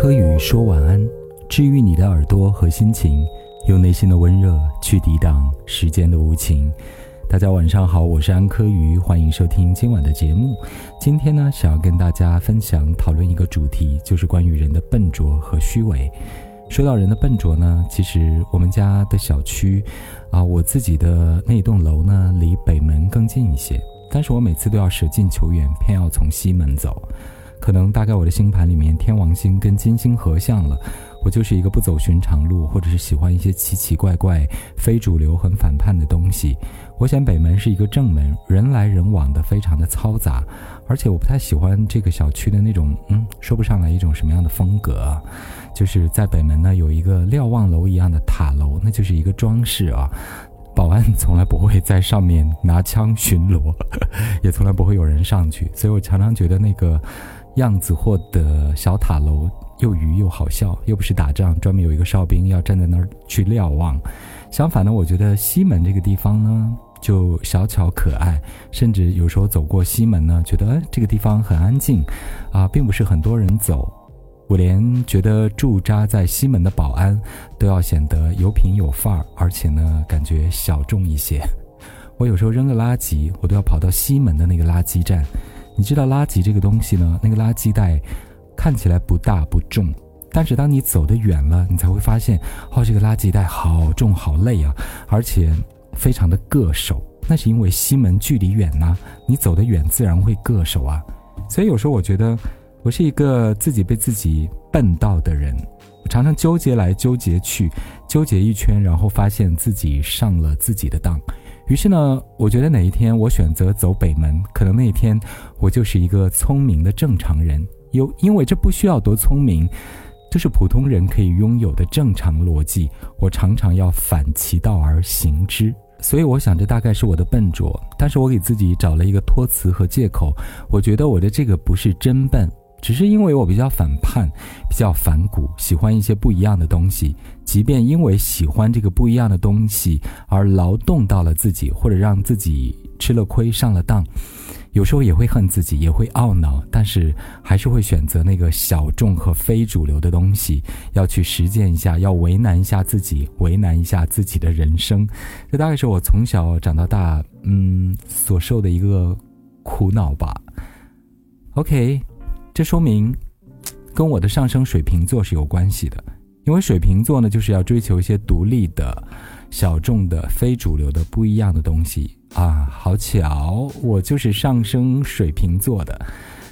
柯宇说晚安，治愈你的耳朵和心情，用内心的温热去抵挡时间的无情。大家晚上好，我是安柯宇，欢迎收听今晚的节目。今天呢，想要跟大家分享讨论一个主题，就是关于人的笨拙和虚伪。说到人的笨拙呢，其实我们家的小区，啊，我自己的那栋楼呢，离北门更近一些，但是我每次都要舍近求远，偏要从西门走。可能大概我的星盘里面天王星跟金星合相了，我就是一个不走寻常路，或者是喜欢一些奇奇怪怪、非主流、很反叛的东西。我选北门是一个正门，人来人往的，非常的嘈杂，而且我不太喜欢这个小区的那种，嗯，说不上来一种什么样的风格。就是在北门呢有一个瞭望楼一样的塔楼，那就是一个装饰啊。保安从来不会在上面拿枪巡逻，也从来不会有人上去，所以我常常觉得那个。样子货的小塔楼又愚又好笑，又不是打仗，专门有一个哨兵要站在那儿去瞭望。相反呢，我觉得西门这个地方呢，就小巧可爱，甚至有时候走过西门呢，觉得这个地方很安静，啊，并不是很多人走。我连觉得驻扎在西门的保安都要显得有品有范儿，而且呢，感觉小众一些。我有时候扔个垃圾，我都要跑到西门的那个垃圾站。你知道垃圾这个东西呢？那个垃圾袋看起来不大不重，但是当你走得远了，你才会发现，哦，这个垃圾袋好重好累啊，而且非常的硌手。那是因为西门距离远呐，你走得远自然会硌手啊。所以有时候我觉得，我是一个自己被自己笨到的人，我常常纠结来纠结去，纠结一圈，然后发现自己上了自己的当。于是呢，我觉得哪一天我选择走北门，可能那一天我就是一个聪明的正常人。有，因为这不需要多聪明，这是普通人可以拥有的正常逻辑。我常常要反其道而行之，所以我想这大概是我的笨拙。但是我给自己找了一个托词和借口，我觉得我的这个不是真笨。只是因为我比较反叛，比较反骨，喜欢一些不一样的东西。即便因为喜欢这个不一样的东西而劳动到了自己，或者让自己吃了亏、上了当，有时候也会恨自己，也会懊恼，但是还是会选择那个小众和非主流的东西，要去实践一下，要为难一下自己，为难一下自己的人生。这大概是我从小长到大，嗯，所受的一个苦恼吧。OK。这说明，跟我的上升水瓶座是有关系的，因为水瓶座呢，就是要追求一些独立的、小众的、非主流的、不一样的东西啊。好巧，我就是上升水瓶座的。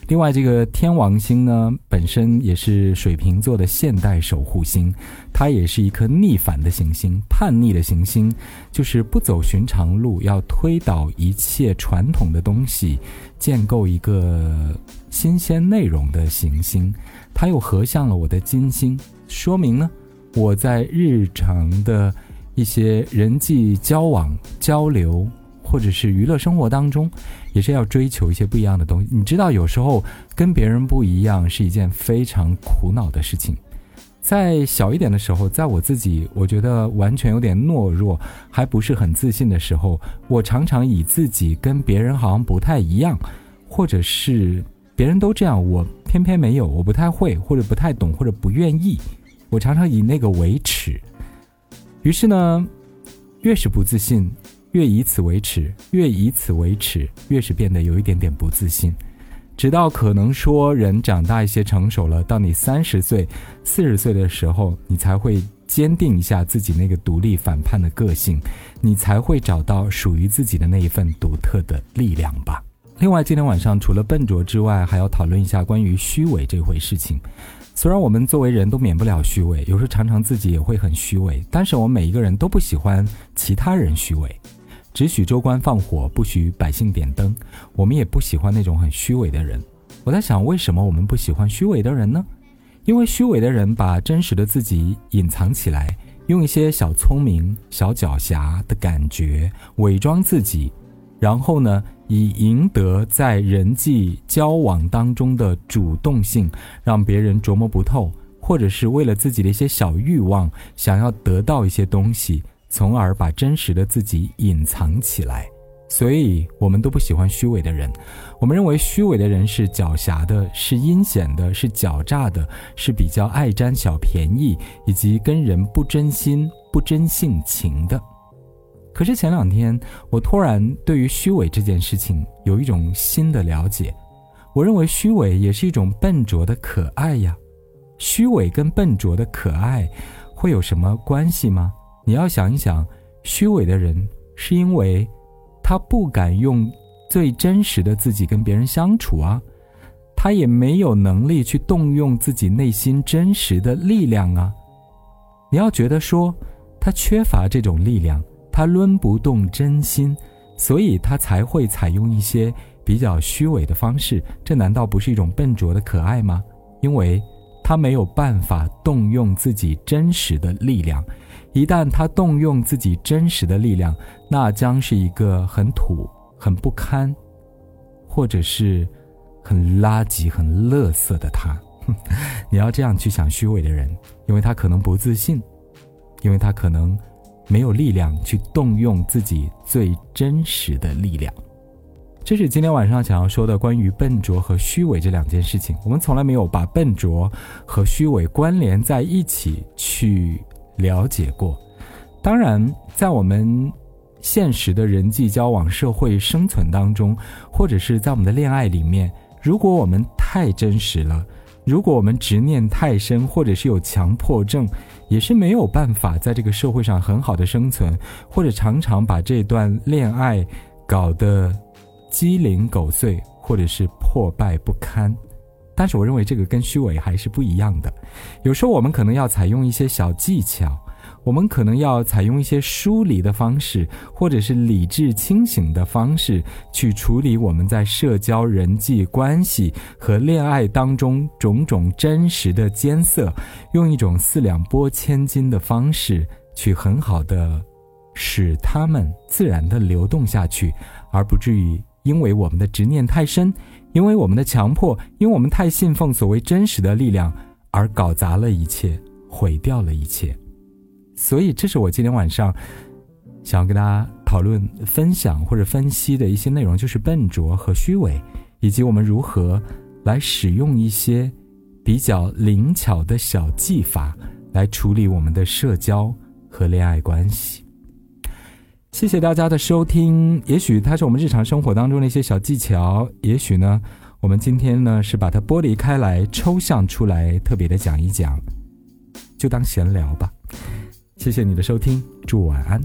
另外，这个天王星呢，本身也是水瓶座的现代守护星，它也是一颗逆反的行星，叛逆的行星，就是不走寻常路，要推倒一切传统的东西，建构一个新鲜内容的行星。它又合向了我的金星，说明呢，我在日常的一些人际交往、交流。或者是娱乐生活当中，也是要追求一些不一样的东西。你知道，有时候跟别人不一样是一件非常苦恼的事情。在小一点的时候，在我自己我觉得完全有点懦弱，还不是很自信的时候，我常常以自己跟别人好像不太一样，或者是别人都这样，我偏偏没有，我不太会，或者不太懂，或者不愿意，我常常以那个为耻。于是呢，越是不自信。越以此为耻，越以此为耻，越是变得有一点点不自信。直到可能说人长大一些、成熟了，到你三十岁、四十岁的时候，你才会坚定一下自己那个独立反叛的个性，你才会找到属于自己的那一份独特的力量吧。另外，今天晚上除了笨拙之外，还要讨论一下关于虚伪这回事情。虽然我们作为人都免不了虚伪，有时常常自己也会很虚伪，但是我们每一个人都不喜欢其他人虚伪。只许州官放火，不许百姓点灯。我们也不喜欢那种很虚伪的人。我在想，为什么我们不喜欢虚伪的人呢？因为虚伪的人把真实的自己隐藏起来，用一些小聪明、小狡黠的感觉伪装自己，然后呢，以赢得在人际交往当中的主动性，让别人琢磨不透，或者是为了自己的一些小欲望，想要得到一些东西。从而把真实的自己隐藏起来，所以我们都不喜欢虚伪的人。我们认为虚伪的人是狡黠的，是阴险的，是狡诈的，是比较爱占小便宜，以及跟人不真心、不真性情的。可是前两天，我突然对于虚伪这件事情有一种新的了解。我认为虚伪也是一种笨拙的可爱呀。虚伪跟笨拙的可爱会有什么关系吗？你要想一想，虚伪的人是因为。他不敢用最真实的自己跟别人相处啊，他也没有能力去动用自己内心真实的力量啊。你要觉得说他缺乏这种力量，他抡不动真心，所以他才会采用一些比较虚伪的方式。这难道不是一种笨拙的可爱吗？因为他没有办法动用自己真实的力量。一旦他动用自己真实的力量，那将是一个很土、很不堪，或者是很垃圾、很垃圾的他。你要这样去想虚伪的人，因为他可能不自信，因为他可能没有力量去动用自己最真实的力量。这是今天晚上想要说的关于笨拙和虚伪这两件事情。我们从来没有把笨拙和虚伪关联在一起去。了解过，当然，在我们现实的人际交往、社会生存当中，或者是在我们的恋爱里面，如果我们太真实了，如果我们执念太深，或者是有强迫症，也是没有办法在这个社会上很好的生存，或者常常把这段恋爱搞得鸡零狗碎，或者是破败不堪。但是我认为这个跟虚伪还是不一样的。有时候我们可能要采用一些小技巧，我们可能要采用一些疏离的方式，或者是理智清醒的方式去处理我们在社交人际关系和恋爱当中种种真实的艰涩，用一种四两拨千斤的方式去很好的使它们自然的流动下去，而不至于因为我们的执念太深。因为我们的强迫，因为我们太信奉所谓真实的力量，而搞砸了一切，毁掉了一切。所以，这是我今天晚上想要跟大家讨论、分享或者分析的一些内容，就是笨拙和虚伪，以及我们如何来使用一些比较灵巧的小技法来处理我们的社交和恋爱关系。谢谢大家的收听。也许它是我们日常生活当中的一些小技巧，也许呢，我们今天呢是把它剥离开来，抽象出来，特别的讲一讲，就当闲聊吧。谢谢你的收听，祝晚安。